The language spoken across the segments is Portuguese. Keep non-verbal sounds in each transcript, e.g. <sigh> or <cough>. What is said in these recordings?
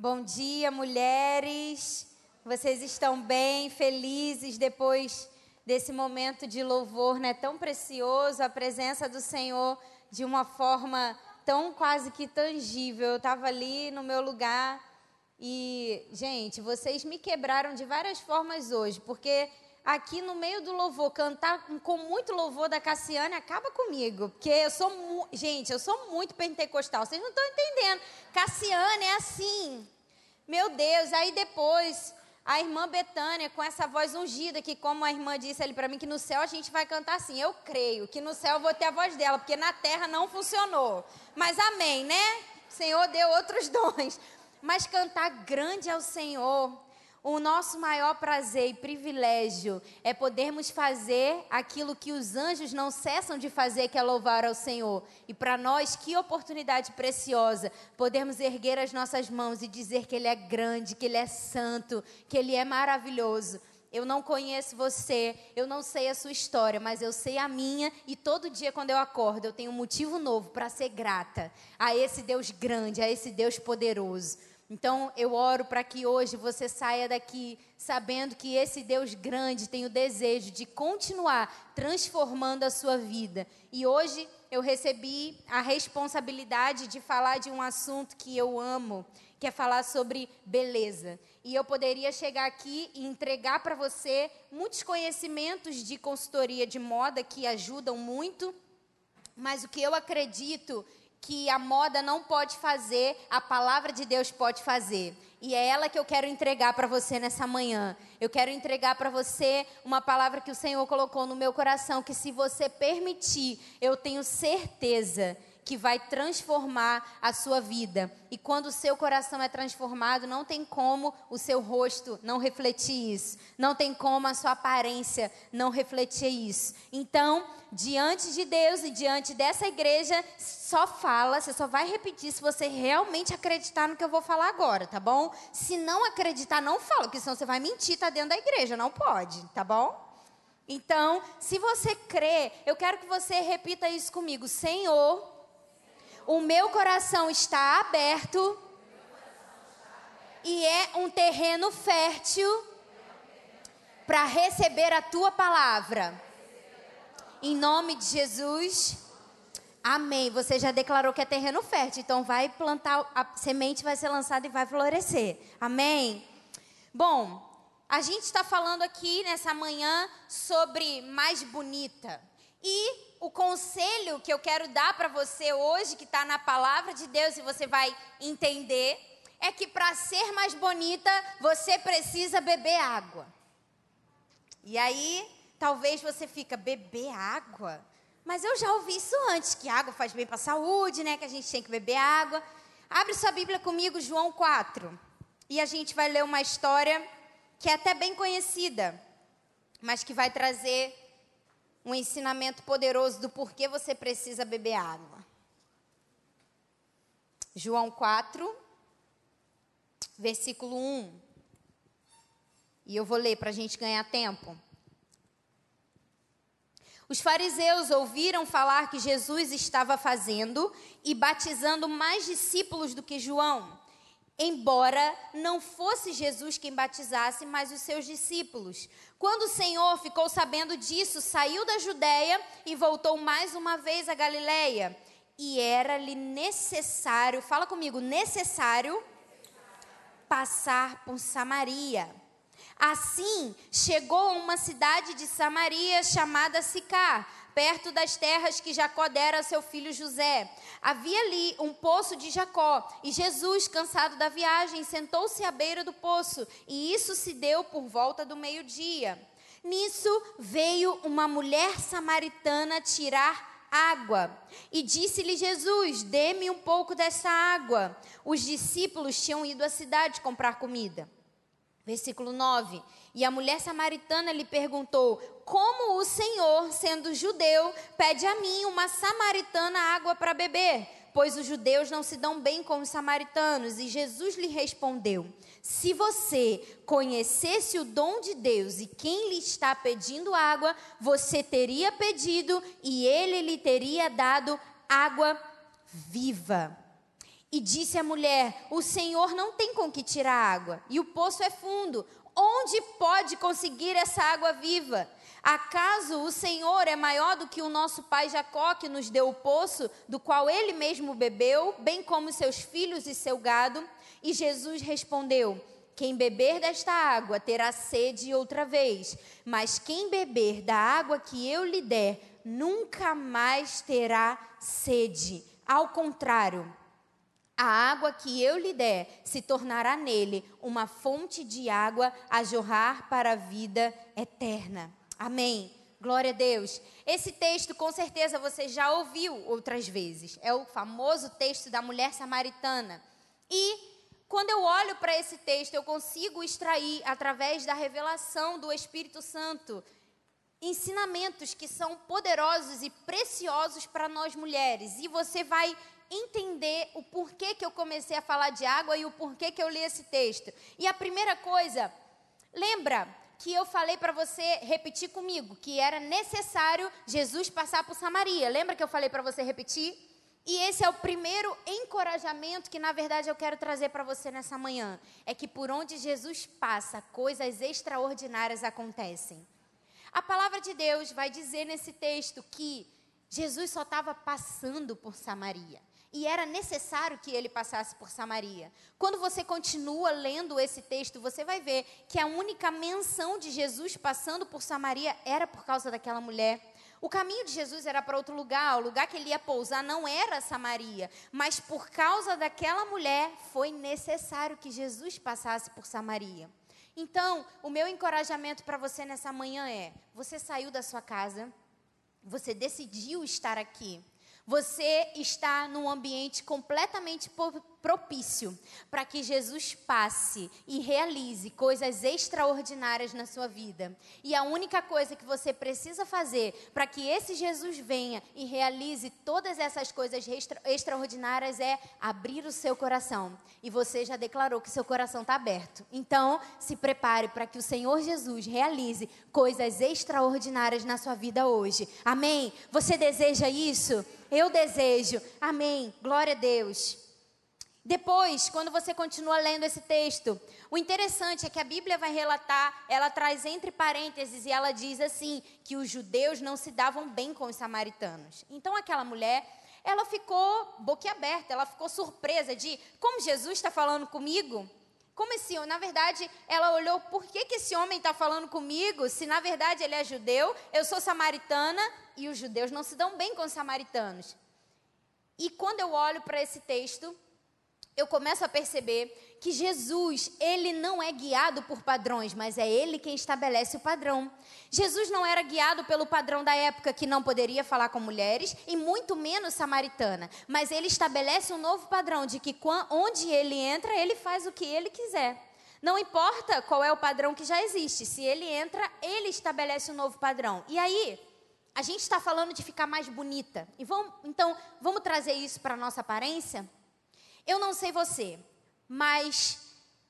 Bom dia, mulheres. Vocês estão bem, felizes depois desse momento de louvor, né? Tão precioso, a presença do Senhor de uma forma tão quase que tangível. Eu estava ali no meu lugar e, gente, vocês me quebraram de várias formas hoje, porque aqui no meio do louvor, cantar com muito louvor da Cassiane acaba comigo. Porque eu sou, gente, eu sou muito pentecostal. Vocês não estão entendendo. Cassiane é assim. Meu Deus, aí depois a irmã Betânia com essa voz ungida, que como a irmã disse ali para mim, que no céu a gente vai cantar assim. Eu creio que no céu eu vou ter a voz dela, porque na terra não funcionou. Mas amém, né? O Senhor deu outros <laughs> dons. Mas cantar grande ao Senhor o nosso maior prazer e privilégio é podermos fazer aquilo que os anjos não cessam de fazer, que é louvar ao Senhor. E para nós, que oportunidade preciosa podermos erguer as nossas mãos e dizer que Ele é grande, que Ele é santo, que Ele é maravilhoso. Eu não conheço você, eu não sei a sua história, mas eu sei a minha e todo dia quando eu acordo eu tenho um motivo novo para ser grata a esse Deus grande, a esse Deus poderoso. Então eu oro para que hoje você saia daqui sabendo que esse Deus grande tem o desejo de continuar transformando a sua vida. E hoje eu recebi a responsabilidade de falar de um assunto que eu amo, que é falar sobre beleza. E eu poderia chegar aqui e entregar para você muitos conhecimentos de consultoria de moda que ajudam muito, mas o que eu acredito que a moda não pode fazer, a palavra de Deus pode fazer. E é ela que eu quero entregar para você nessa manhã. Eu quero entregar para você uma palavra que o Senhor colocou no meu coração, que se você permitir, eu tenho certeza que vai transformar a sua vida. E quando o seu coração é transformado, não tem como o seu rosto não refletir isso. Não tem como a sua aparência não refletir isso. Então, diante de Deus e diante dessa igreja, só fala, você só vai repetir se você realmente acreditar no que eu vou falar agora, tá bom? Se não acreditar, não fala, porque senão você vai mentir, tá dentro da igreja, não pode, tá bom? Então, se você crê, eu quero que você repita isso comigo. Senhor, o meu coração está aberto e é um terreno fértil para receber a tua palavra. Em nome de Jesus. Amém. Você já declarou que é terreno fértil, então vai plantar, a semente vai ser lançada e vai florescer. Amém. Bom, a gente está falando aqui nessa manhã sobre mais bonita. E o conselho que eu quero dar para você hoje, que está na palavra de Deus e você vai entender, é que para ser mais bonita, você precisa beber água. E aí, talvez você fica, beber água? Mas eu já ouvi isso antes, que água faz bem para a saúde, né? Que a gente tem que beber água. Abre sua Bíblia comigo, João 4. E a gente vai ler uma história que é até bem conhecida, mas que vai trazer um ensinamento poderoso do porquê você precisa beber água. João 4, versículo 1. E eu vou ler para a gente ganhar tempo. Os fariseus ouviram falar que Jesus estava fazendo e batizando mais discípulos do que João embora não fosse Jesus quem batizasse, mas os seus discípulos. Quando o Senhor ficou sabendo disso, saiu da Judéia e voltou mais uma vez a Galiléia. E era-lhe necessário, fala comigo, necessário passar por Samaria. Assim, chegou a uma cidade de Samaria chamada Sicar perto das terras que Jacó dera a seu filho José. Havia ali um poço de Jacó, e Jesus, cansado da viagem, sentou-se à beira do poço, e isso se deu por volta do meio-dia. Nisso veio uma mulher samaritana tirar água. E disse-lhe Jesus: Dê-me um pouco dessa água. Os discípulos tinham ido à cidade comprar comida. Versículo 9. E a mulher samaritana lhe perguntou: Como o Senhor, sendo judeu, pede a mim, uma samaritana, água para beber? Pois os judeus não se dão bem com os samaritanos. E Jesus lhe respondeu: Se você conhecesse o dom de Deus e quem lhe está pedindo água, você teria pedido e ele lhe teria dado água viva. E disse a mulher: O Senhor não tem com que tirar água, e o poço é fundo. Onde pode conseguir essa água viva? Acaso o Senhor é maior do que o nosso pai Jacó, que nos deu o poço, do qual ele mesmo bebeu, bem como seus filhos e seu gado? E Jesus respondeu: Quem beber desta água terá sede outra vez, mas quem beber da água que eu lhe der, nunca mais terá sede. Ao contrário, a água que eu lhe der se tornará nele uma fonte de água a jorrar para a vida eterna. Amém. Glória a Deus. Esse texto, com certeza, você já ouviu outras vezes. É o famoso texto da mulher samaritana. E quando eu olho para esse texto, eu consigo extrair, através da revelação do Espírito Santo, ensinamentos que são poderosos e preciosos para nós mulheres. E você vai entender o porquê que eu comecei a falar de água e o porquê que eu li esse texto. E a primeira coisa, lembra que eu falei para você repetir comigo, que era necessário Jesus passar por Samaria. Lembra que eu falei para você repetir? E esse é o primeiro encorajamento que, na verdade, eu quero trazer para você nessa manhã. É que por onde Jesus passa, coisas extraordinárias acontecem. A palavra de Deus vai dizer nesse texto que Jesus só estava passando por Samaria e era necessário que ele passasse por Samaria. Quando você continua lendo esse texto, você vai ver que a única menção de Jesus passando por Samaria era por causa daquela mulher. O caminho de Jesus era para outro lugar, o lugar que ele ia pousar não era Samaria, mas por causa daquela mulher foi necessário que Jesus passasse por Samaria. Então, o meu encorajamento para você nessa manhã é: você saiu da sua casa, você decidiu estar aqui. Você está num ambiente completamente propício para que Jesus passe e realize coisas extraordinárias na sua vida. E a única coisa que você precisa fazer para que esse Jesus venha e realize todas essas coisas extra extraordinárias é abrir o seu coração. E você já declarou que seu coração está aberto. Então, se prepare para que o Senhor Jesus realize coisas extraordinárias na sua vida hoje. Amém? Você deseja isso? Eu desejo. Amém. Glória a Deus. Depois, quando você continua lendo esse texto, o interessante é que a Bíblia vai relatar, ela traz entre parênteses e ela diz assim: que os judeus não se davam bem com os samaritanos. Então, aquela mulher, ela ficou boquiaberta, ela ficou surpresa de como Jesus está falando comigo. Como esse, na verdade, ela olhou, por que, que esse homem está falando comigo? Se na verdade ele é judeu, eu sou samaritana e os judeus não se dão bem com os samaritanos. E quando eu olho para esse texto, eu começo a perceber que Jesus, ele não é guiado por padrões, mas é ele quem estabelece o padrão. Jesus não era guiado pelo padrão da época que não poderia falar com mulheres e muito menos samaritana, mas ele estabelece um novo padrão de que onde ele entra, ele faz o que ele quiser. Não importa qual é o padrão que já existe, se ele entra, ele estabelece um novo padrão. E aí, a gente está falando de ficar mais bonita. E vamos, então, vamos trazer isso para a nossa aparência? Eu não sei você, mas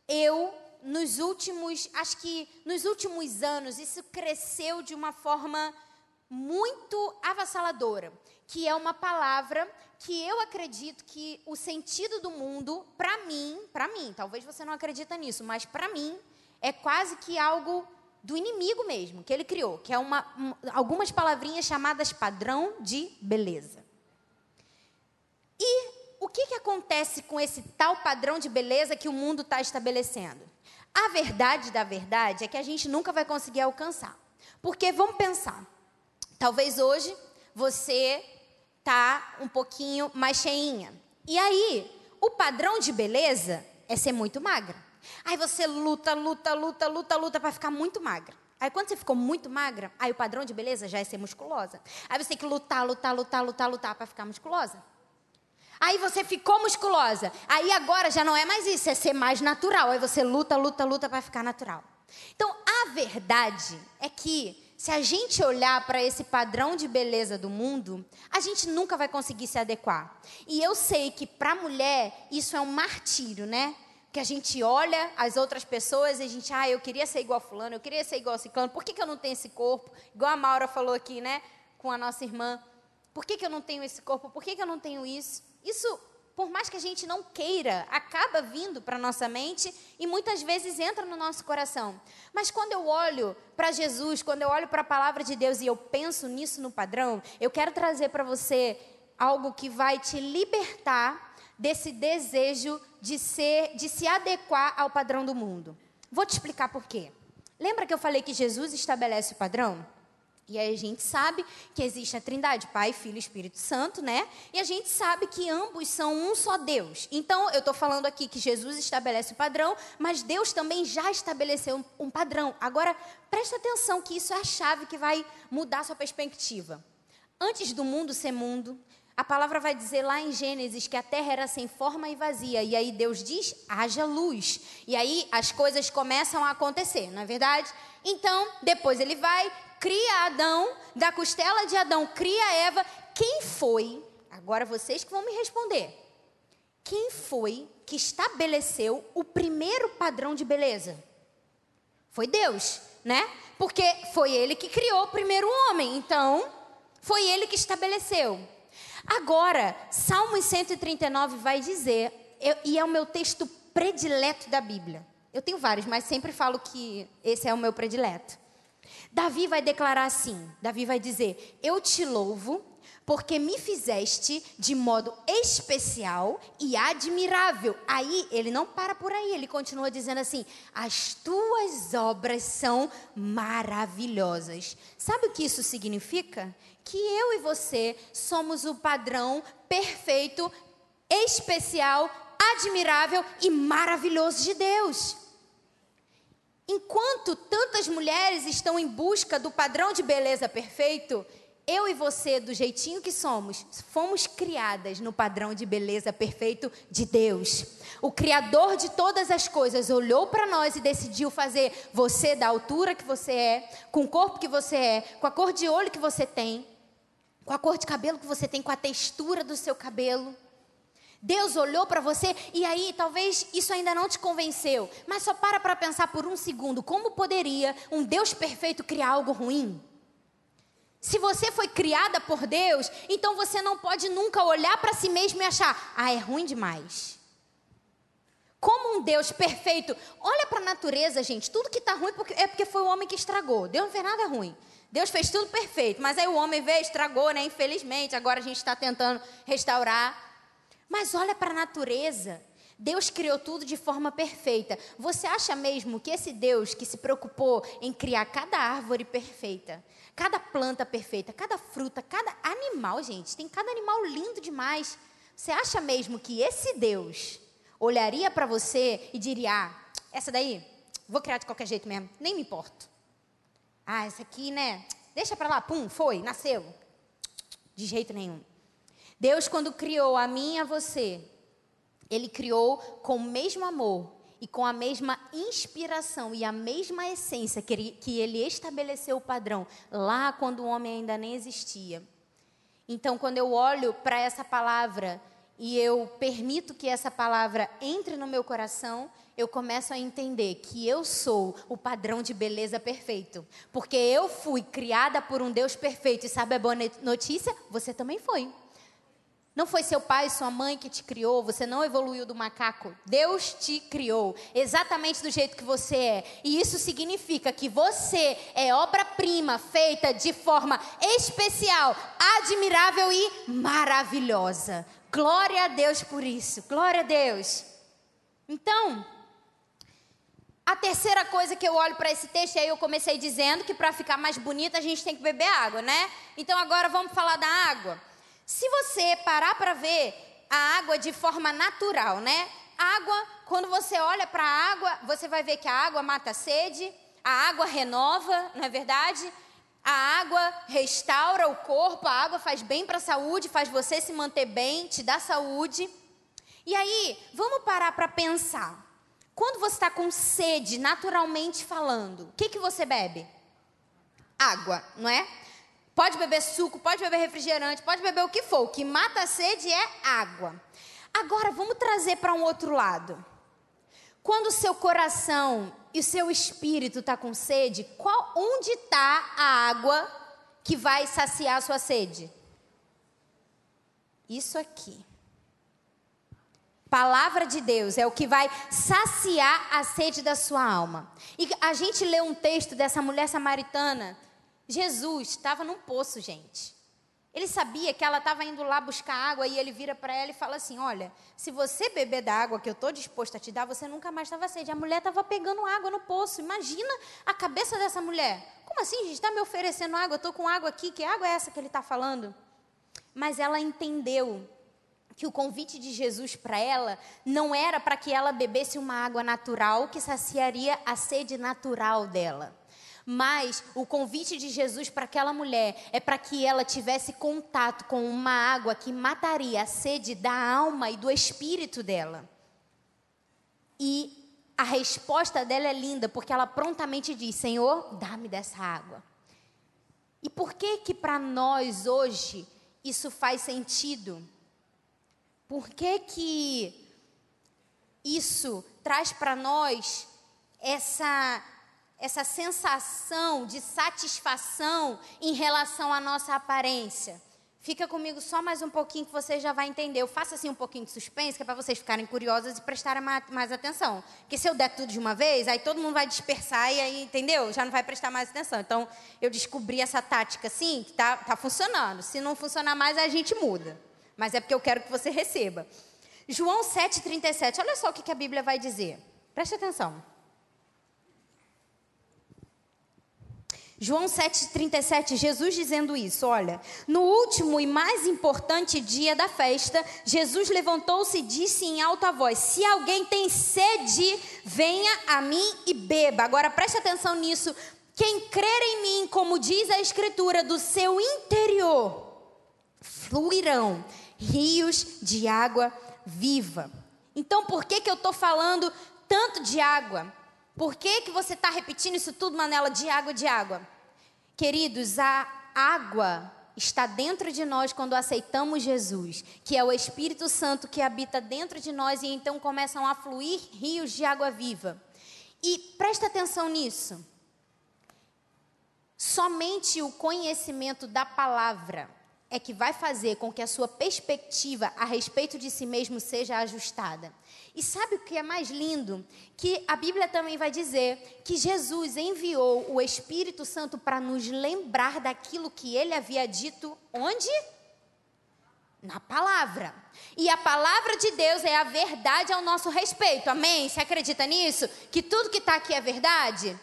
eu nos últimos, acho que nos últimos anos, isso cresceu de uma forma muito avassaladora, que é uma palavra que eu acredito que o sentido do mundo, para mim, para mim, talvez você não acredita nisso, mas para mim é quase que algo do inimigo mesmo, que ele criou, que é uma, um, algumas palavrinhas chamadas padrão de beleza. E o que, que acontece com esse tal padrão de beleza que o mundo está estabelecendo? A verdade da verdade é que a gente nunca vai conseguir alcançar. Porque vamos pensar, talvez hoje você tá um pouquinho mais cheinha. E aí, o padrão de beleza é ser muito magra. Aí você luta, luta, luta, luta, luta para ficar muito magra. Aí quando você ficou muito magra, aí o padrão de beleza já é ser musculosa. Aí você tem que lutar, lutar, lutar, lutar, lutar para ficar musculosa. Aí você ficou musculosa. Aí agora já não é mais isso, é ser mais natural. Aí você luta, luta, luta para ficar natural. Então, a verdade é que se a gente olhar para esse padrão de beleza do mundo, a gente nunca vai conseguir se adequar. E eu sei que para a mulher isso é um martírio, né? Que a gente olha as outras pessoas e a gente, ah, eu queria ser igual a fulano, eu queria ser igual a ciclano, por que, que eu não tenho esse corpo? Igual a Maura falou aqui, né? Com a nossa irmã. Por que, que eu não tenho esse corpo? Por que, que eu não tenho isso? Isso por mais que a gente não queira, acaba vindo para nossa mente e muitas vezes entra no nosso coração. Mas quando eu olho para Jesus, quando eu olho para a palavra de Deus e eu penso nisso no padrão, eu quero trazer para você algo que vai te libertar desse desejo de ser, de se adequar ao padrão do mundo. Vou te explicar por quê. Lembra que eu falei que Jesus estabelece o padrão? E aí a gente sabe que existe a Trindade, Pai, Filho e Espírito Santo, né? E a gente sabe que ambos são um só Deus. Então, eu estou falando aqui que Jesus estabelece o padrão, mas Deus também já estabeleceu um, padrão. Agora, presta atenção que isso é a chave que vai mudar sua perspectiva. Antes do mundo ser mundo, a palavra vai dizer lá em Gênesis que a terra era sem forma e vazia. E aí Deus diz: haja luz. E aí as coisas começam a acontecer, não é verdade? Então, depois ele vai, cria Adão, da costela de Adão cria Eva. Quem foi? Agora vocês que vão me responder. Quem foi que estabeleceu o primeiro padrão de beleza? Foi Deus, né? Porque foi ele que criou o primeiro homem. Então, foi ele que estabeleceu. Agora, Salmos 139 vai dizer, eu, e é o meu texto predileto da Bíblia. Eu tenho vários, mas sempre falo que esse é o meu predileto. Davi vai declarar assim: Davi vai dizer: Eu te louvo, porque me fizeste de modo especial e admirável. Aí ele não para por aí, ele continua dizendo assim: As tuas obras são maravilhosas. Sabe o que isso significa? Que eu e você somos o padrão perfeito, especial, admirável e maravilhoso de Deus. Enquanto tantas mulheres estão em busca do padrão de beleza perfeito, eu e você, do jeitinho que somos, fomos criadas no padrão de beleza perfeito de Deus. O Criador de todas as coisas olhou para nós e decidiu fazer você da altura que você é, com o corpo que você é, com a cor de olho que você tem, com a cor de cabelo que você tem, com a textura do seu cabelo. Deus olhou para você e aí talvez isso ainda não te convenceu, mas só para para pensar por um segundo, como poderia um Deus perfeito criar algo ruim? Se você foi criada por Deus, então você não pode nunca olhar para si mesmo e achar, ah, é ruim demais. Como um Deus perfeito, olha para a natureza, gente, tudo que está ruim é porque foi o homem que estragou. Deus não fez nada ruim. Deus fez tudo perfeito, mas aí o homem veio, estragou, né? Infelizmente, agora a gente está tentando restaurar. Mas olha para a natureza. Deus criou tudo de forma perfeita. Você acha mesmo que esse Deus que se preocupou em criar cada árvore perfeita, cada planta perfeita, cada fruta, cada animal, gente, tem cada animal lindo demais. Você acha mesmo que esse Deus olharia para você e diria: ah, essa daí, vou criar de qualquer jeito mesmo, nem me importo. Ah, essa aqui, né? Deixa para lá, pum, foi, nasceu. De jeito nenhum. Deus, quando criou a mim e a você, Ele criou com o mesmo amor e com a mesma inspiração e a mesma essência que ele, que ele estabeleceu o padrão lá quando o homem ainda nem existia. Então, quando eu olho para essa palavra e eu permito que essa palavra entre no meu coração, eu começo a entender que eu sou o padrão de beleza perfeito. Porque eu fui criada por um Deus perfeito. E sabe a boa notícia? Você também foi. Não foi seu pai, sua mãe que te criou, você não evoluiu do macaco. Deus te criou exatamente do jeito que você é. E isso significa que você é obra-prima feita de forma especial, admirável e maravilhosa. Glória a Deus por isso. Glória a Deus. Então, a terceira coisa que eu olho para esse texto, e aí eu comecei dizendo que para ficar mais bonita a gente tem que beber água, né? Então agora vamos falar da água. Se você parar para ver a água de forma natural, né? Água, quando você olha para a água, você vai ver que a água mata a sede, a água renova, não é verdade? A água restaura o corpo, a água faz bem para a saúde, faz você se manter bem, te dá saúde. E aí, vamos parar para pensar. Quando você está com sede, naturalmente falando, o que, que você bebe? Água, não é? Pode beber suco, pode beber refrigerante, pode beber o que for. O que mata a sede é água. Agora, vamos trazer para um outro lado. Quando o seu coração e o seu espírito está com sede, qual, onde está a água que vai saciar a sua sede? Isso aqui. Palavra de Deus é o que vai saciar a sede da sua alma. E a gente lê um texto dessa mulher samaritana. Jesus estava num poço, gente. Ele sabia que ela estava indo lá buscar água e ele vira para ela e fala assim: Olha, se você beber da água que eu estou disposto a te dar, você nunca mais estava sede. A mulher estava pegando água no poço. Imagina a cabeça dessa mulher. Como assim, gente? Está me oferecendo água? Eu estou com água aqui. Que água é essa que ele está falando? Mas ela entendeu que o convite de Jesus para ela não era para que ela bebesse uma água natural que saciaria a sede natural dela. Mas o convite de Jesus para aquela mulher é para que ela tivesse contato com uma água que mataria a sede da alma e do espírito dela. E a resposta dela é linda, porque ela prontamente diz: Senhor, dá-me dessa água. E por que que para nós hoje isso faz sentido? Por que, que isso traz para nós essa, essa sensação de satisfação em relação à nossa aparência? Fica comigo só mais um pouquinho que você já vai entender. Eu faço assim um pouquinho de suspense, que é para vocês ficarem curiosos e prestarem mais atenção. Porque se eu der tudo de uma vez, aí todo mundo vai dispersar e aí, entendeu? Já não vai prestar mais atenção. Então, eu descobri essa tática assim, que tá, tá funcionando. Se não funcionar mais, a gente muda mas é porque eu quero que você receba. João 7,37, olha só o que a Bíblia vai dizer. Preste atenção. João 7,37, Jesus dizendo isso: olha, no último e mais importante dia da festa, Jesus levantou-se e disse em alta voz: Se alguém tem sede, venha a mim e beba. Agora preste atenção nisso. Quem crer em mim, como diz a Escritura, do seu interior fluirão rios de água viva. Então, por que, que eu estou falando tanto de água? Por que, que você está repetindo isso tudo, Manela, de água, de água? Queridos, a água está dentro de nós quando aceitamos Jesus, que é o Espírito Santo que habita dentro de nós e então começam a fluir rios de água viva. E presta atenção nisso. Somente o conhecimento da palavra é que vai fazer com que a sua perspectiva a respeito de si mesmo seja ajustada. E sabe o que é mais lindo? Que a Bíblia também vai dizer que Jesus enviou o Espírito Santo para nos lembrar daquilo que ele havia dito onde? Na palavra. E a palavra de Deus é a verdade ao nosso respeito. Amém? Você acredita nisso? Que tudo que está aqui é verdade?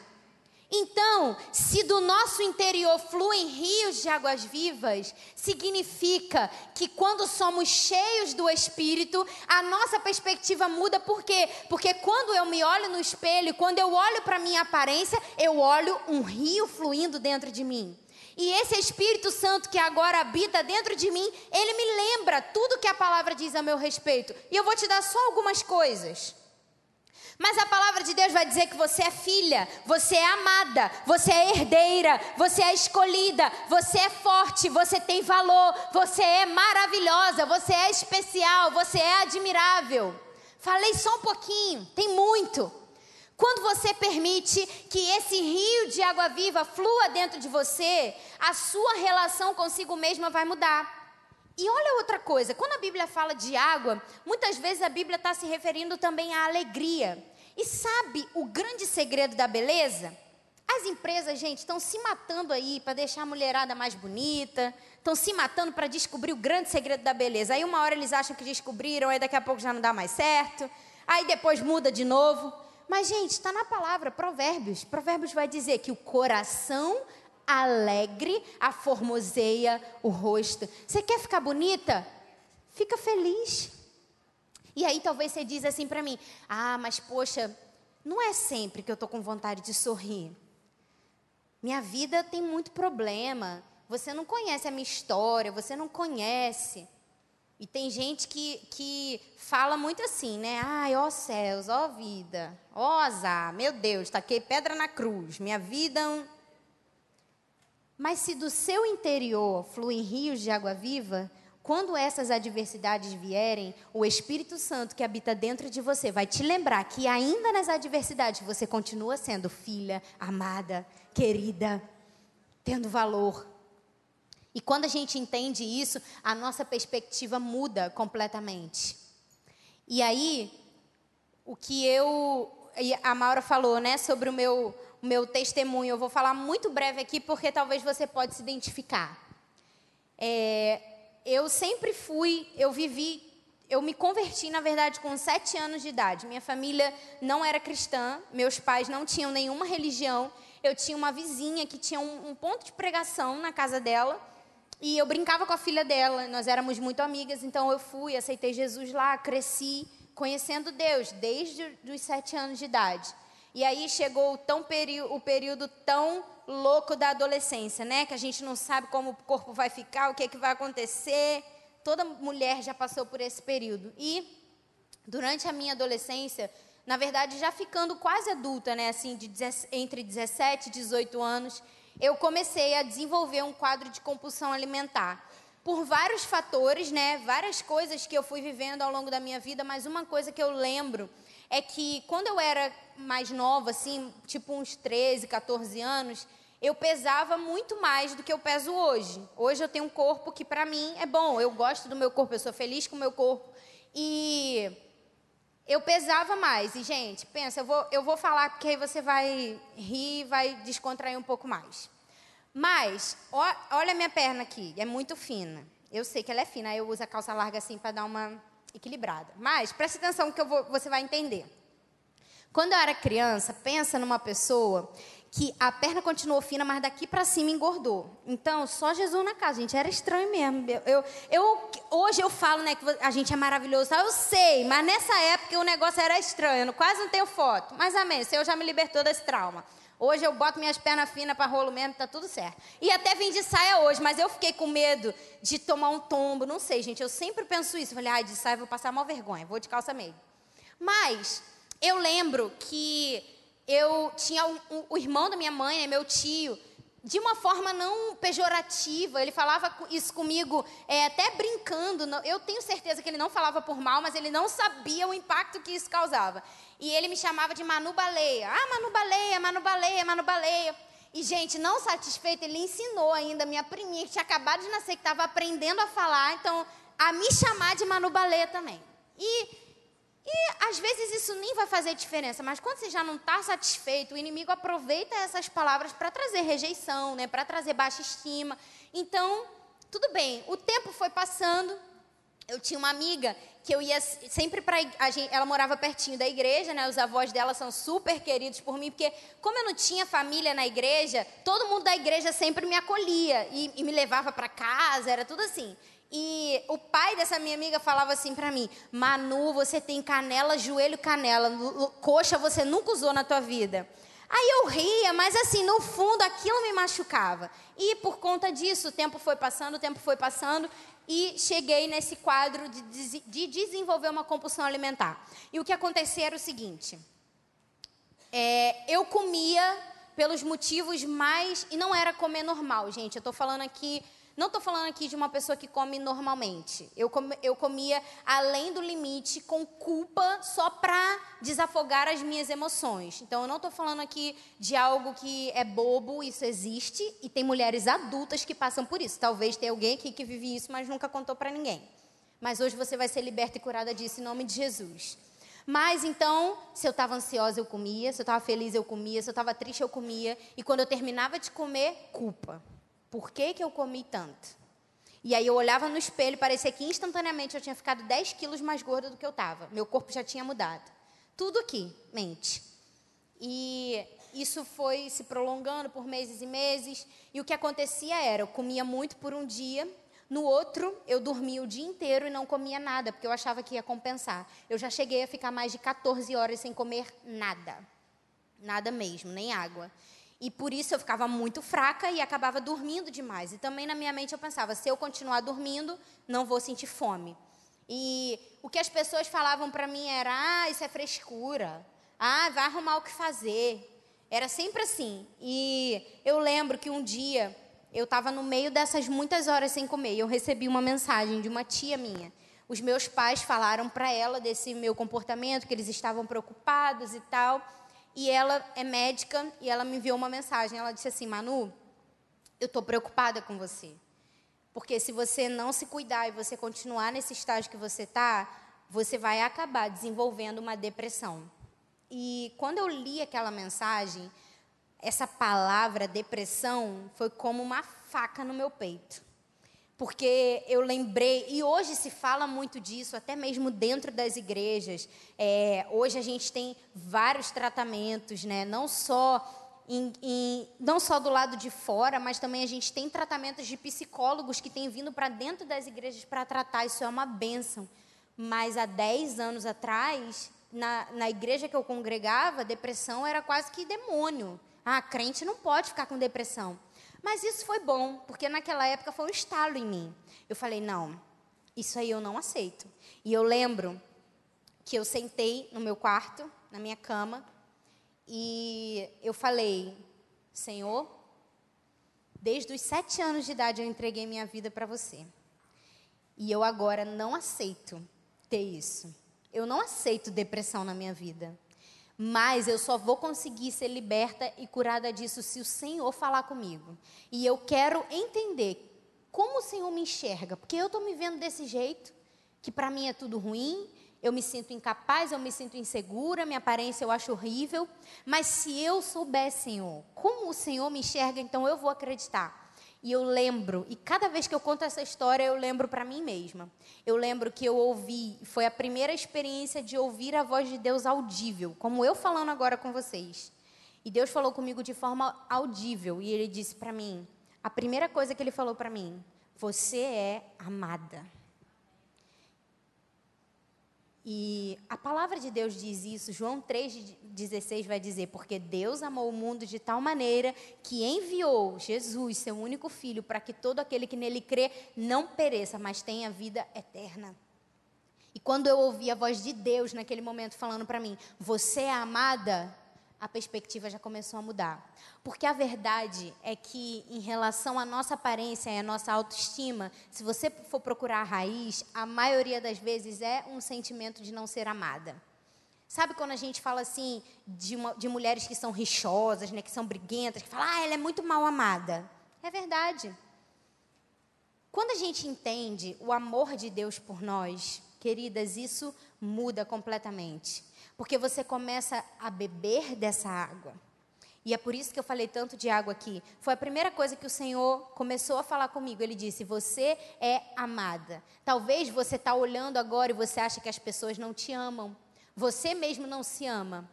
Então, se do nosso interior fluem rios de águas vivas, significa que quando somos cheios do Espírito, a nossa perspectiva muda, por quê? Porque quando eu me olho no espelho, quando eu olho para a minha aparência, eu olho um rio fluindo dentro de mim. E esse Espírito Santo que agora habita dentro de mim, ele me lembra tudo que a palavra diz a meu respeito. E eu vou te dar só algumas coisas. Mas a palavra de Deus vai dizer que você é filha, você é amada, você é herdeira, você é escolhida, você é forte, você tem valor, você é maravilhosa, você é especial, você é admirável. Falei só um pouquinho, tem muito. Quando você permite que esse rio de água viva flua dentro de você, a sua relação consigo mesma vai mudar. E olha outra coisa, quando a Bíblia fala de água, muitas vezes a Bíblia está se referindo também à alegria. E sabe o grande segredo da beleza? As empresas, gente, estão se matando aí para deixar a mulherada mais bonita, estão se matando para descobrir o grande segredo da beleza. Aí uma hora eles acham que descobriram, aí daqui a pouco já não dá mais certo, aí depois muda de novo. Mas, gente, está na palavra, Provérbios. Provérbios vai dizer que o coração alegre aformoseia o rosto. Você quer ficar bonita? Fica feliz. E aí talvez você diz assim para mim: "Ah, mas poxa, não é sempre que eu tô com vontade de sorrir. Minha vida tem muito problema. Você não conhece a minha história, você não conhece. E tem gente que, que fala muito assim, né? Ai, ó céus, ó vida, ó azar, meu Deus, taquei pedra na cruz, minha vida mas se do seu interior fluem rios de água viva, quando essas adversidades vierem, o Espírito Santo que habita dentro de você vai te lembrar que ainda nas adversidades você continua sendo filha, amada, querida, tendo valor. E quando a gente entende isso, a nossa perspectiva muda completamente. E aí, o que eu. A Maura falou, né, sobre o meu, o meu testemunho. Eu vou falar muito breve aqui, porque talvez você pode se identificar. É, eu sempre fui, eu vivi, eu me converti, na verdade, com sete anos de idade. Minha família não era cristã, meus pais não tinham nenhuma religião. Eu tinha uma vizinha que tinha um, um ponto de pregação na casa dela. E eu brincava com a filha dela, nós éramos muito amigas, então eu fui, aceitei Jesus lá, cresci conhecendo Deus desde os sete anos de idade. E aí chegou o, tão o período tão louco da adolescência, né? Que a gente não sabe como o corpo vai ficar, o que, é que vai acontecer. Toda mulher já passou por esse período. E durante a minha adolescência, na verdade, já ficando quase adulta, né? Assim, de, entre 17 e 18 anos, eu comecei a desenvolver um quadro de compulsão alimentar. Por vários fatores, né, várias coisas que eu fui vivendo ao longo da minha vida, mas uma coisa que eu lembro é que quando eu era mais nova, assim, tipo uns 13, 14 anos, eu pesava muito mais do que eu peso hoje. Hoje eu tenho um corpo que para mim é bom, eu gosto do meu corpo, eu sou feliz com o meu corpo. E eu pesava mais. E, gente, pensa, eu vou, eu vou falar porque aí você vai rir, vai descontrair um pouco mais. Mas, ó, olha a minha perna aqui, é muito fina. Eu sei que ela é fina, aí eu uso a calça larga assim para dar uma equilibrada. Mas, preste atenção que vou, você vai entender. Quando eu era criança, pensa numa pessoa que a perna continuou fina, mas daqui para cima engordou. Então, só Jesus na casa, gente, era estranho mesmo. Eu, eu, hoje eu falo, né, que a gente é maravilhoso, eu sei, mas nessa época o negócio era estranho, quase não tenho foto. Mas amém, o Senhor já me libertou desse trauma. Hoje eu boto minhas pernas finas para rolo mesmo, tá tudo certo. E até vim de saia hoje, mas eu fiquei com medo de tomar um tombo, não sei, gente, eu sempre penso isso. Eu falei, ai, de saia vou passar mal vergonha, vou de calça meio. Mas eu lembro que eu tinha um, um, o irmão da minha mãe, né, meu tio, de uma forma não pejorativa, ele falava isso comigo é, até brincando. Eu tenho certeza que ele não falava por mal, mas ele não sabia o impacto que isso causava. E ele me chamava de Manu Baleia. Ah, Manu Baleia, Manu Baleia, Manu Baleia. E, gente, não satisfeito, ele ensinou ainda minha priminha, que tinha acabado de nascer, que estava aprendendo a falar, então, a me chamar de Manu Baleia também. E e às vezes isso nem vai fazer diferença, mas quando você já não está satisfeito, o inimigo aproveita essas palavras para trazer rejeição, né, para trazer baixa estima. Então, tudo bem, o tempo foi passando. Eu tinha uma amiga que eu ia sempre para ela morava pertinho da igreja, né? Os avós dela são super queridos por mim, porque como eu não tinha família na igreja, todo mundo da igreja sempre me acolhia e, e me levava para casa, era tudo assim. E o pai dessa minha amiga falava assim para mim: Manu, você tem canela, joelho, canela, coxa você nunca usou na tua vida. Aí eu ria, mas assim, no fundo aquilo me machucava. E por conta disso, o tempo foi passando, o tempo foi passando, e cheguei nesse quadro de, de desenvolver uma compulsão alimentar. E o que acontecia era o seguinte: é, eu comia pelos motivos mais. E não era comer normal, gente. Eu estou falando aqui não estou falando aqui de uma pessoa que come normalmente. Eu, com, eu comia além do limite, com culpa, só para desafogar as minhas emoções. Então, eu não estou falando aqui de algo que é bobo, isso existe, e tem mulheres adultas que passam por isso. Talvez tenha alguém aqui que vive isso, mas nunca contou para ninguém. Mas hoje você vai ser liberta e curada disso em nome de Jesus. Mas então, se eu estava ansiosa, eu comia, se eu estava feliz, eu comia, se eu estava triste, eu comia, e quando eu terminava de comer, culpa. Por que, que eu comi tanto? E aí eu olhava no espelho e parecia que instantaneamente eu tinha ficado 10 quilos mais gorda do que eu estava. Meu corpo já tinha mudado. Tudo aqui, mente. E isso foi se prolongando por meses e meses. E o que acontecia era, eu comia muito por um dia, no outro eu dormia o dia inteiro e não comia nada, porque eu achava que ia compensar. Eu já cheguei a ficar mais de 14 horas sem comer nada. Nada mesmo, nem água. E por isso eu ficava muito fraca e acabava dormindo demais. E também na minha mente eu pensava: se eu continuar dormindo, não vou sentir fome. E o que as pessoas falavam para mim era: ah, isso é frescura. Ah, vai arrumar o que fazer. Era sempre assim. E eu lembro que um dia eu estava no meio dessas muitas horas sem comer e eu recebi uma mensagem de uma tia minha. Os meus pais falaram para ela desse meu comportamento, que eles estavam preocupados e tal. E ela é médica e ela me enviou uma mensagem. Ela disse assim: Manu, eu estou preocupada com você. Porque se você não se cuidar e você continuar nesse estágio que você está, você vai acabar desenvolvendo uma depressão. E quando eu li aquela mensagem, essa palavra depressão foi como uma faca no meu peito. Porque eu lembrei, e hoje se fala muito disso, até mesmo dentro das igrejas. É, hoje a gente tem vários tratamentos, né? não, só em, em, não só do lado de fora, mas também a gente tem tratamentos de psicólogos que têm vindo para dentro das igrejas para tratar. Isso é uma bênção. Mas há 10 anos atrás, na, na igreja que eu congregava, depressão era quase que demônio. Ah, crente não pode ficar com depressão. Mas isso foi bom, porque naquela época foi um estalo em mim. Eu falei, não, isso aí eu não aceito. E eu lembro que eu sentei no meu quarto, na minha cama, e eu falei, Senhor, desde os sete anos de idade eu entreguei minha vida para você. E eu agora não aceito ter isso. Eu não aceito depressão na minha vida. Mas eu só vou conseguir ser liberta e curada disso se o Senhor falar comigo. E eu quero entender como o Senhor me enxerga, porque eu estou me vendo desse jeito, que para mim é tudo ruim, eu me sinto incapaz, eu me sinto insegura, minha aparência eu acho horrível. Mas se eu souber, Senhor, como o Senhor me enxerga, então eu vou acreditar. E eu lembro, e cada vez que eu conto essa história, eu lembro para mim mesma. Eu lembro que eu ouvi, foi a primeira experiência de ouvir a voz de Deus audível, como eu falando agora com vocês. E Deus falou comigo de forma audível, e ele disse para mim, a primeira coisa que ele falou para mim, você é amada. E a palavra de Deus diz isso, João 3,16 vai dizer: Porque Deus amou o mundo de tal maneira que enviou Jesus, seu único filho, para que todo aquele que nele crê não pereça, mas tenha vida eterna. E quando eu ouvi a voz de Deus naquele momento falando para mim: Você é amada, a perspectiva já começou a mudar. Porque a verdade é que, em relação à nossa aparência e à nossa autoestima, se você for procurar a raiz, a maioria das vezes é um sentimento de não ser amada. Sabe quando a gente fala assim de, uma, de mulheres que são rixosas, né, que são briguentas, que falam, ah, ela é muito mal amada? É verdade. Quando a gente entende o amor de Deus por nós, queridas, isso muda completamente. Porque você começa a beber dessa água. E é por isso que eu falei tanto de água aqui. Foi a primeira coisa que o Senhor começou a falar comigo. Ele disse: Você é amada. Talvez você está olhando agora e você acha que as pessoas não te amam. Você mesmo não se ama.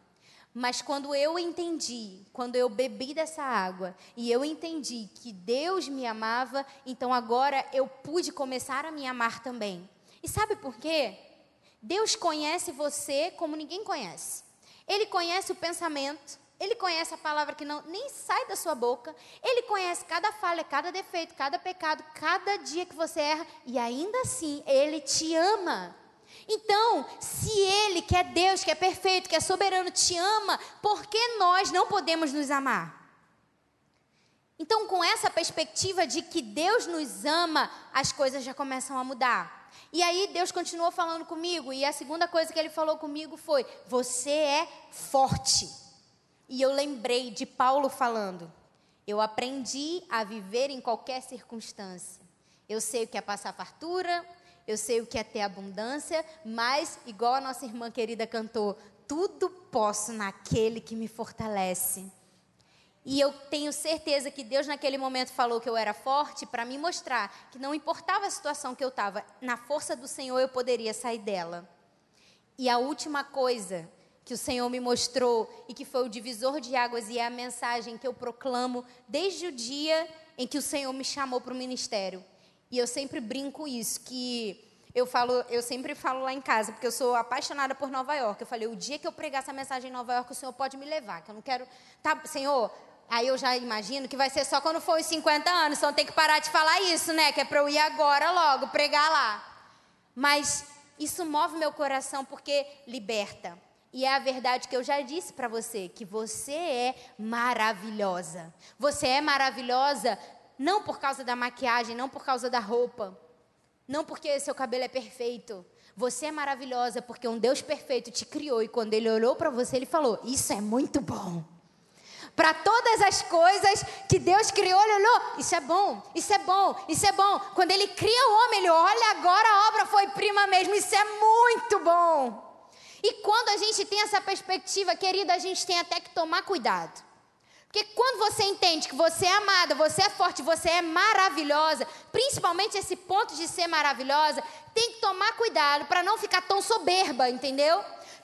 Mas quando eu entendi, quando eu bebi dessa água e eu entendi que Deus me amava, então agora eu pude começar a me amar também. E sabe por quê? Deus conhece você como ninguém conhece. Ele conhece o pensamento, ele conhece a palavra que não nem sai da sua boca. Ele conhece cada falha, cada defeito, cada pecado, cada dia que você erra e ainda assim ele te ama. Então, se ele, que é Deus, que é perfeito, que é soberano, te ama, por que nós não podemos nos amar? Então, com essa perspectiva de que Deus nos ama, as coisas já começam a mudar. E aí Deus continuou falando comigo, e a segunda coisa que ele falou comigo foi: Você é forte. E eu lembrei de Paulo falando: Eu aprendi a viver em qualquer circunstância. Eu sei o que é passar fartura, eu sei o que é ter abundância, mas, igual a nossa irmã querida cantou, tudo posso naquele que me fortalece. E eu tenho certeza que Deus naquele momento falou que eu era forte para me mostrar que não importava a situação que eu estava, na força do Senhor eu poderia sair dela. E a última coisa que o Senhor me mostrou e que foi o divisor de águas e é a mensagem que eu proclamo desde o dia em que o Senhor me chamou para o ministério. E eu sempre brinco isso, que eu falo, eu sempre falo lá em casa, porque eu sou apaixonada por Nova York. Eu falei, o dia que eu pregar essa mensagem em Nova York, o Senhor pode me levar, que eu não quero, tá, Senhor, Aí eu já imagino que vai ser só quando for os 50 anos, então tem que parar de falar isso, né? Que é para eu ir agora logo, pregar lá. Mas isso move meu coração porque liberta. E é a verdade que eu já disse para você, que você é maravilhosa. Você é maravilhosa não por causa da maquiagem, não por causa da roupa, não porque seu cabelo é perfeito. Você é maravilhosa porque um Deus perfeito te criou e quando ele olhou para você, ele falou: Isso é muito bom. Para todas as coisas que Deus criou, ele olhou, isso é bom, isso é bom, isso é bom. Quando ele cria o homem, ele olha, agora a obra foi prima mesmo, isso é muito bom. E quando a gente tem essa perspectiva, querida, a gente tem até que tomar cuidado. Porque quando você entende que você é amada, você é forte, você é maravilhosa, principalmente esse ponto de ser maravilhosa, tem que tomar cuidado para não ficar tão soberba, entendeu?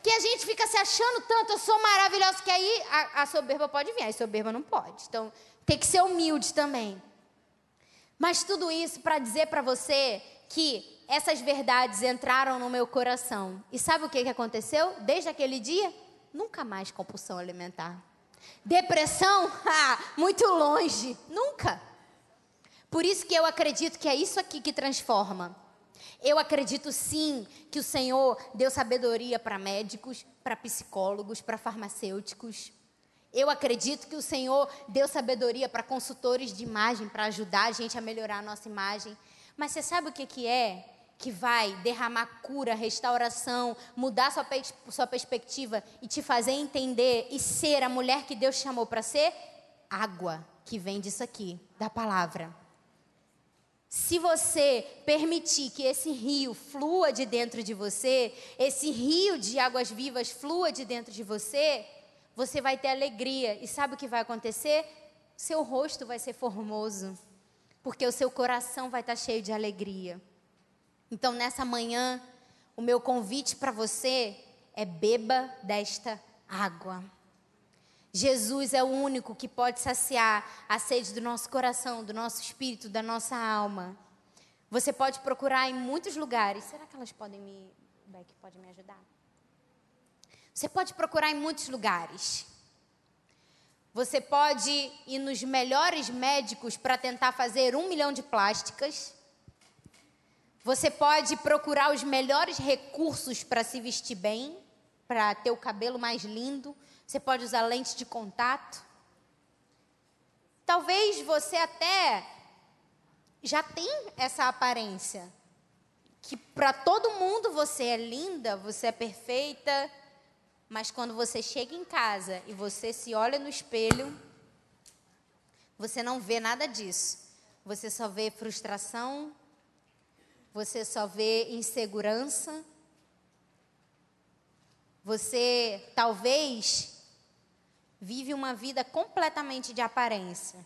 Que a gente fica se achando tanto, eu sou maravilhosa, que aí a, a soberba pode vir, a soberba não pode. Então, tem que ser humilde também. Mas tudo isso para dizer para você que essas verdades entraram no meu coração. E sabe o que, que aconteceu? Desde aquele dia, nunca mais compulsão alimentar. Depressão? <laughs> Ah, muito longe. Nunca. Por isso que eu acredito que é isso aqui que transforma. Eu acredito sim que o Senhor deu sabedoria para médicos, para psicólogos, para farmacêuticos. Eu acredito que o Senhor deu sabedoria para consultores de imagem, para ajudar a gente a melhorar a nossa imagem. Mas você sabe o que, que é? Que vai derramar cura, restauração, mudar sua, sua perspectiva e te fazer entender e ser a mulher que Deus chamou para ser? Água, que vem disso aqui, da palavra. Se você permitir que esse rio flua de dentro de você, esse rio de águas vivas flua de dentro de você, você vai ter alegria. E sabe o que vai acontecer? Seu rosto vai ser formoso porque o seu coração vai estar cheio de alegria. Então, nessa manhã, o meu convite para você é beba desta água. Jesus é o único que pode saciar a sede do nosso coração, do nosso espírito, da nossa alma. Você pode procurar em muitos lugares. Será que elas podem me. Beck pode me ajudar? Você pode procurar em muitos lugares. Você pode ir nos melhores médicos para tentar fazer um milhão de plásticas. Você pode procurar os melhores recursos para se vestir bem, para ter o cabelo mais lindo. Você pode usar lente de contato. Talvez você até já tem essa aparência que para todo mundo você é linda, você é perfeita, mas quando você chega em casa e você se olha no espelho, você não vê nada disso. Você só vê frustração, você só vê insegurança. Você talvez vive uma vida completamente de aparência.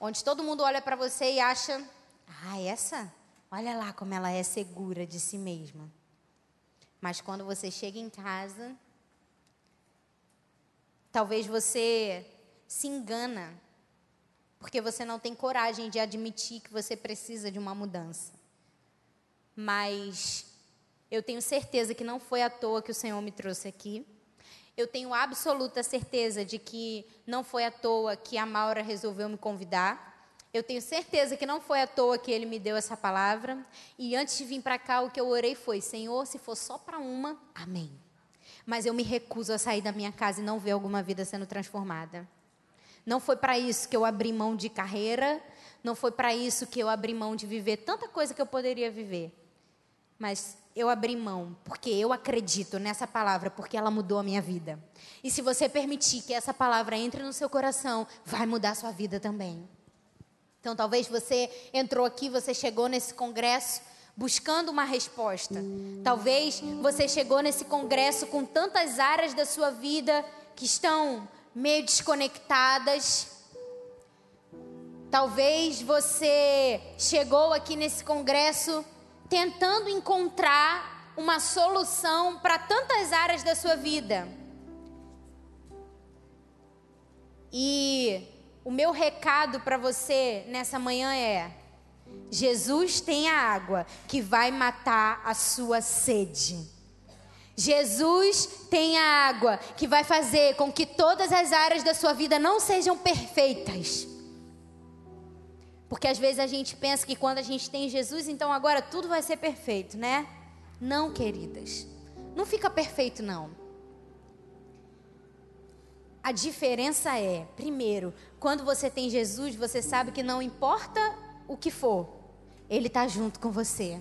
Onde todo mundo olha para você e acha: "Ah, essa, olha lá como ela é segura de si mesma". Mas quando você chega em casa, talvez você se engana, porque você não tem coragem de admitir que você precisa de uma mudança. Mas eu tenho certeza que não foi à toa que o Senhor me trouxe aqui. Eu tenho absoluta certeza de que não foi à toa que a Maura resolveu me convidar. Eu tenho certeza que não foi à toa que ele me deu essa palavra. E antes de vir para cá, o que eu orei foi: Senhor, se for só para uma, amém. Mas eu me recuso a sair da minha casa e não ver alguma vida sendo transformada. Não foi para isso que eu abri mão de carreira, não foi para isso que eu abri mão de viver tanta coisa que eu poderia viver. Mas eu abri mão porque eu acredito nessa palavra, porque ela mudou a minha vida. E se você permitir que essa palavra entre no seu coração, vai mudar a sua vida também. Então, talvez você entrou aqui, você chegou nesse congresso buscando uma resposta. Talvez você chegou nesse congresso com tantas áreas da sua vida que estão meio desconectadas. Talvez você chegou aqui nesse congresso tentando encontrar uma solução para tantas áreas da sua vida. E o meu recado para você nessa manhã é: Jesus tem a água que vai matar a sua sede. Jesus tem a água que vai fazer com que todas as áreas da sua vida não sejam perfeitas. Porque às vezes a gente pensa que quando a gente tem Jesus, então agora tudo vai ser perfeito, né? Não, queridas. Não fica perfeito, não. A diferença é, primeiro, quando você tem Jesus, você sabe que não importa o que for, Ele está junto com você.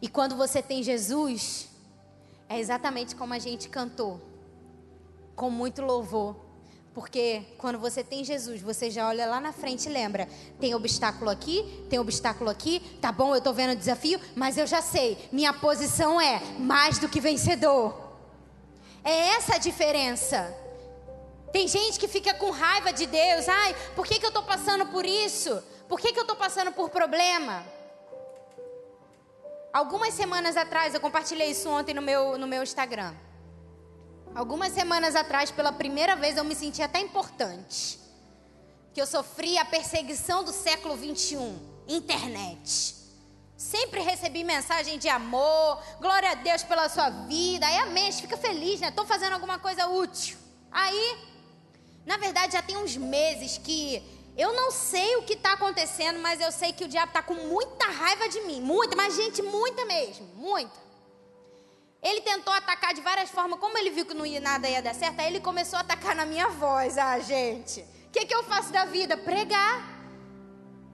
E quando você tem Jesus, é exatamente como a gente cantou. com muito louvor. Porque quando você tem Jesus, você já olha lá na frente e lembra: tem obstáculo aqui, tem obstáculo aqui, tá bom, eu tô vendo o desafio, mas eu já sei, minha posição é mais do que vencedor. É essa a diferença. Tem gente que fica com raiva de Deus. Ai, por que, que eu estou passando por isso? Por que, que eu estou passando por problema? Algumas semanas atrás, eu compartilhei isso ontem no meu, no meu Instagram. Algumas semanas atrás, pela primeira vez, eu me senti até importante. Que eu sofri a perseguição do século 21, internet. Sempre recebi mensagem de amor, glória a Deus pela sua vida. Aí amém, fica feliz, né? Estou fazendo alguma coisa útil. Aí, na verdade, já tem uns meses que eu não sei o que está acontecendo, mas eu sei que o diabo está com muita raiva de mim. Muita, mas gente, muita mesmo, muita. Ele tentou atacar de várias formas. Como ele viu que não ia, nada ia dar certo, aí ele começou a atacar na minha voz. Ah, gente, o que, que eu faço da vida? Pregar.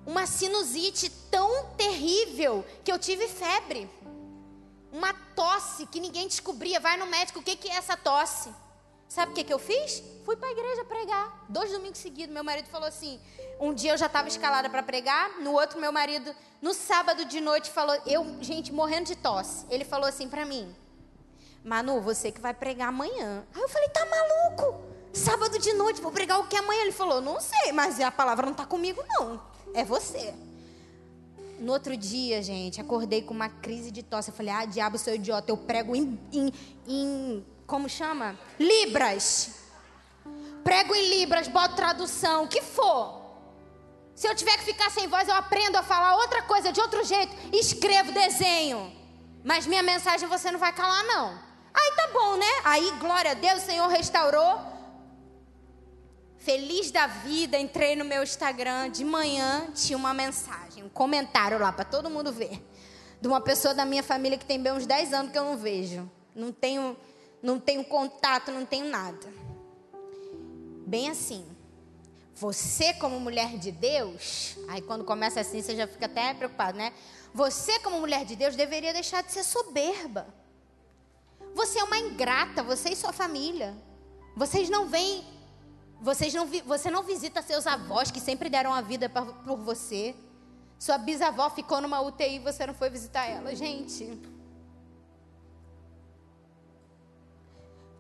Uma sinusite tão terrível que eu tive febre. Uma tosse que ninguém descobria. Vai no médico, o que, que é essa tosse? Sabe o que, que eu fiz? Fui para a igreja pregar. Dois domingos seguidos, meu marido falou assim. Um dia eu já estava escalada para pregar, no outro, meu marido, no sábado de noite, falou. Eu, gente, morrendo de tosse. Ele falou assim para mim: Manu, você que vai pregar amanhã. Aí eu falei, tá maluco? Sábado de noite, vou pregar o que amanhã? Ele falou, não sei, mas a palavra não tá comigo, não. É você. No outro dia, gente, acordei com uma crise de tosse. Eu falei, ah, diabo, seu idiota, eu prego em, em, em como chama? Libras. Prego em Libras, boto tradução, o que for. Se eu tiver que ficar sem voz, eu aprendo a falar outra coisa de outro jeito. Escrevo, desenho. Mas minha mensagem você não vai calar, não. Aí tá bom, né? Aí, glória a Deus, o Senhor restaurou. Feliz da vida, entrei no meu Instagram. De manhã tinha uma mensagem, um comentário lá para todo mundo ver. De uma pessoa da minha família que tem bem uns 10 anos que eu não vejo. Não tenho, não tenho contato, não tenho nada. Bem assim. Você, como mulher de Deus, aí quando começa assim, você já fica até preocupado, né? Você, como mulher de Deus, deveria deixar de ser soberba. Você é uma ingrata, você e sua família. Vocês não vêm, vocês não, você não visita seus avós que sempre deram a vida pra, por você. Sua bisavó ficou numa UTI e você não foi visitar ela. Gente.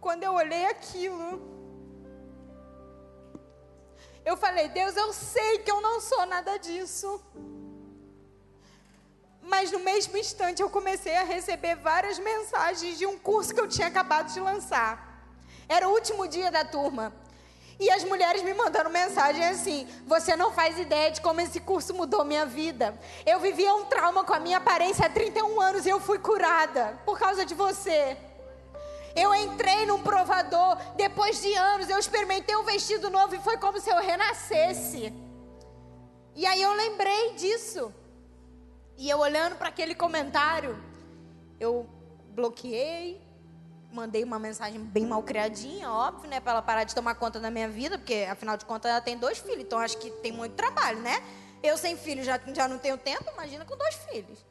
Quando eu olhei aquilo, eu falei: Deus, eu sei que eu não sou nada disso. Mas no mesmo instante eu comecei a receber várias mensagens de um curso que eu tinha acabado de lançar. Era o último dia da turma. E as mulheres me mandando mensagem assim: Você não faz ideia de como esse curso mudou minha vida. Eu vivia um trauma com a minha aparência há 31 anos e eu fui curada por causa de você. Eu entrei num provador, depois de anos, eu experimentei um vestido novo e foi como se eu renascesse. E aí eu lembrei disso. E eu olhando para aquele comentário, eu bloqueei, mandei uma mensagem bem mal criadinha, óbvio, né, para ela parar de tomar conta da minha vida, porque afinal de contas ela tem dois filhos, então acho que tem muito trabalho, né? Eu sem filho já, já não tenho tempo, imagina com dois filhos.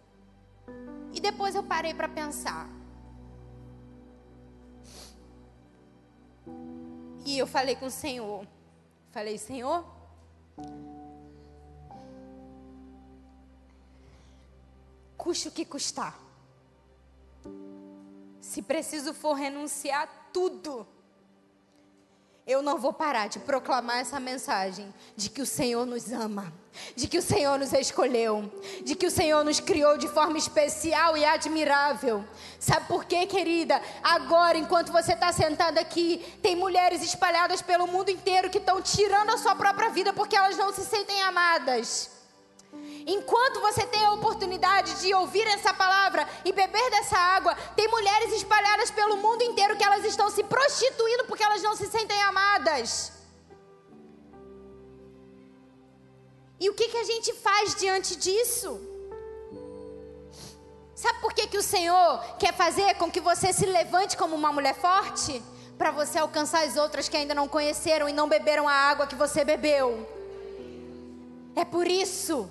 E depois eu parei para pensar. E eu falei com o Senhor. Falei, Senhor, custe o que custar. Se preciso for renunciar tudo, eu não vou parar de proclamar essa mensagem de que o Senhor nos ama, de que o Senhor nos escolheu, de que o Senhor nos criou de forma especial e admirável. Sabe por quê, querida? Agora, enquanto você está sentada aqui, tem mulheres espalhadas pelo mundo inteiro que estão tirando a sua própria vida porque elas não se sentem amadas. Enquanto você tem a oportunidade de ouvir essa palavra e beber dessa água, tem mulheres espalhadas pelo mundo inteiro que elas estão se prostituindo porque elas não se sentem amadas. E o que, que a gente faz diante disso? Sabe por que, que o Senhor quer fazer com que você se levante como uma mulher forte? Para você alcançar as outras que ainda não conheceram e não beberam a água que você bebeu. É por isso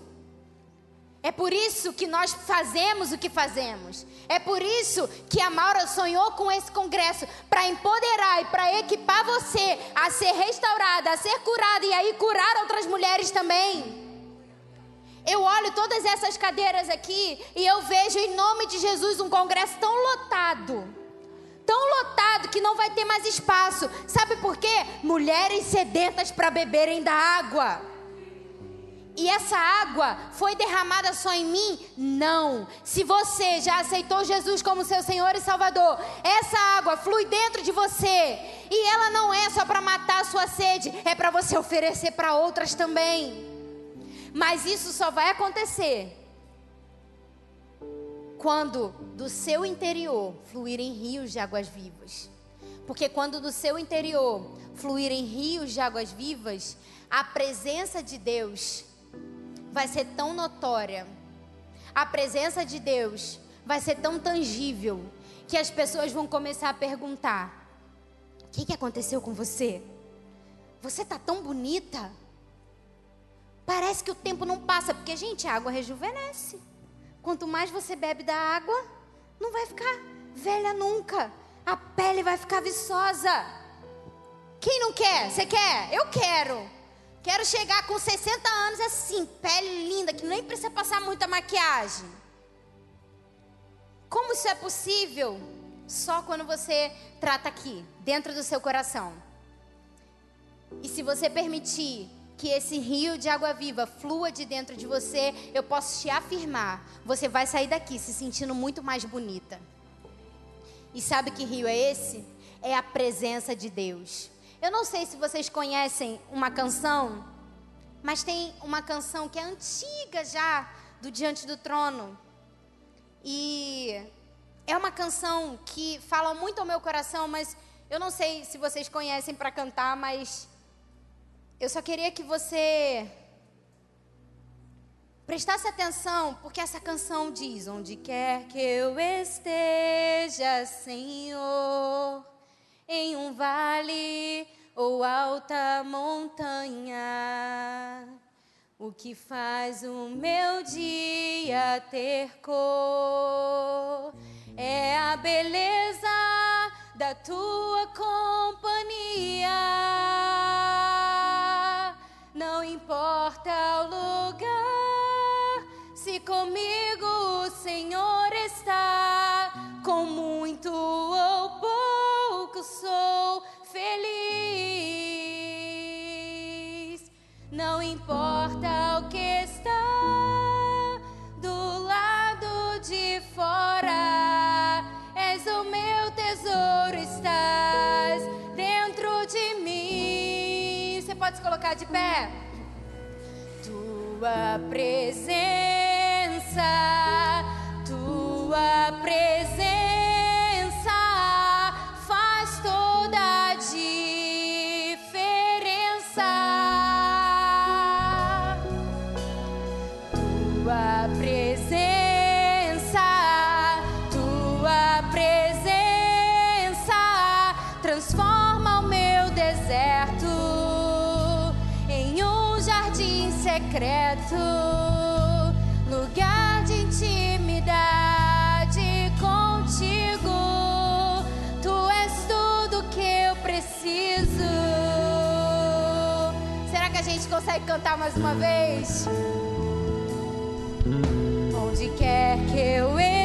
É por isso que nós fazemos o que fazemos. É por isso que a Maura sonhou com esse congresso para empoderar e para equipar você a ser restaurada, a ser curada e aí curar outras mulheres também. Eu olho todas essas cadeiras aqui e eu vejo em nome de Jesus um congresso tão lotado. Tão lotado que não vai ter mais espaço. Sabe por quê? Mulheres sedentas para beberem da água. E essa água foi derramada só em mim? Não. Se você já aceitou Jesus como seu Senhor e Salvador, essa água flui dentro de você. E ela não é só para matar a sua sede, é para você oferecer para outras também. Mas isso só vai acontecer quando do seu interior fluírem rios de águas vivas. Porque quando do seu interior fluírem rios de águas vivas, a presença de Deus vai ser tão notória, a presença de Deus vai ser tão tangível, que as pessoas vão começar a perguntar: O que, que aconteceu com você? Você está tão bonita. Parece que o tempo não passa, porque, gente, a água rejuvenesce. Quanto mais você bebe da água, não vai ficar velha nunca. A pele vai ficar viçosa. Quem não quer? Você quer? Eu quero. Quero chegar com 60 anos assim, pele linda, que nem precisa passar muita maquiagem. Como isso é possível? Só quando você trata aqui, dentro do seu coração. E se você permitir que esse rio de água viva flua de dentro de você, eu posso te afirmar, você vai sair daqui se sentindo muito mais bonita. E sabe que rio é esse? É a presença de Deus. Eu não sei se vocês conhecem uma canção, mas tem uma canção que é antiga já, do Diante do Trono. E é uma canção que fala muito ao meu coração, mas eu não sei se vocês conhecem para cantar, mas eu só queria que você prestasse atenção, porque essa canção diz: Onde quer que eu esteja, Senhor em um vale ou alta montanha. O que faz o meu dia ter cor é a beleza da tua companhia. Não importa o lugar, se comigo pé? Tua presença, cantar mais uma vez? Onde quer que eu esteja,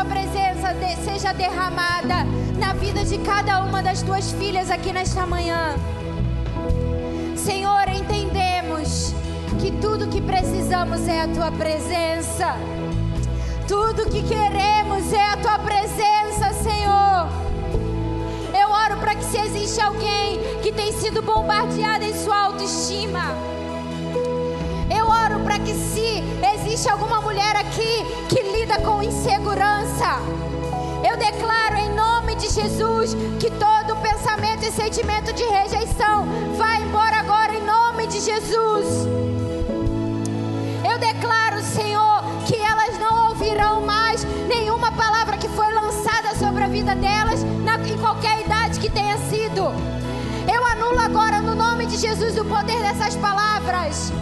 tua presença seja derramada na vida de cada uma das tuas filhas aqui nesta manhã. Senhor, entendemos que tudo que precisamos é a tua presença. Tudo que queremos é a tua presença, Senhor. Eu oro para que se existe alguém que tem sido bombardeado em sua autoestima, para que se existe alguma mulher aqui que lida com insegurança, eu declaro em nome de Jesus que todo pensamento e sentimento de rejeição vai embora agora em nome de Jesus. Eu declaro, Senhor, que elas não ouvirão mais nenhuma palavra que foi lançada sobre a vida delas, na, em qualquer idade que tenha sido. Eu anulo agora, no nome de Jesus, o poder dessas palavras.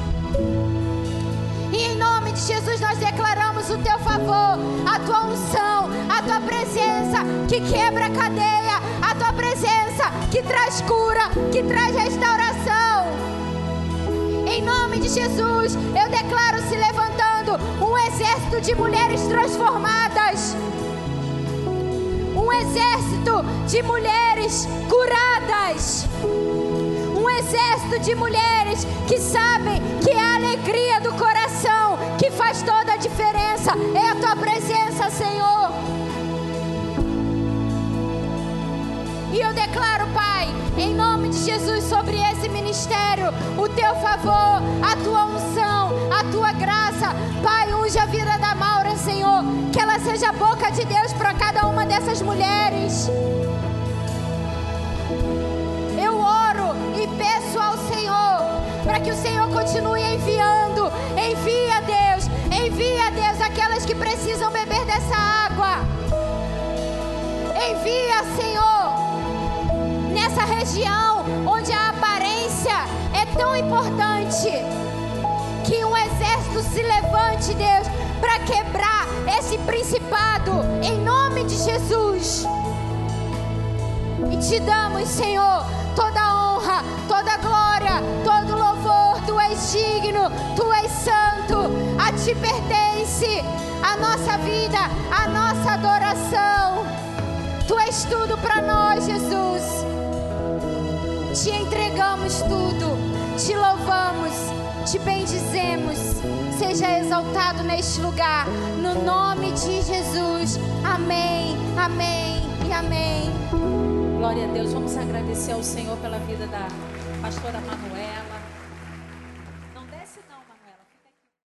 Nome de Jesus nós declaramos o teu favor, a tua unção, a tua presença que quebra a cadeia, a tua presença que traz cura, que traz restauração. Em nome de Jesus, eu declaro se levantando um exército de mulheres transformadas. Um exército de mulheres curadas. Um exército de mulheres que sabem que a alegria do faz toda a diferença. É a tua presença, Senhor. E eu declaro, Pai, em nome de Jesus, sobre esse ministério, o teu favor, a tua unção, a tua graça. Pai, unge a vida da Maura, Senhor. Que ela seja a boca de Deus para cada uma dessas mulheres. Eu oro e peço ao Senhor para que o Senhor continue enviando. Envia, Deus, envia, Deus, aquelas que precisam beber dessa água. Envia, Senhor nessa região onde a aparência é tão importante. Que um exército se levante, Deus, para quebrar esse principado, em nome de Jesus. E te damos, Senhor, toda honra, toda glória, todo louvor. És digno, tu és santo. A ti pertence a nossa vida, a nossa adoração. Tu és tudo para nós, Jesus te entregamos tudo, te louvamos, te bendizemos. Seja exaltado neste lugar, no nome de Jesus. Amém, amém e amém. Glória a Deus. Vamos agradecer ao Senhor pela vida da pastora Manuela.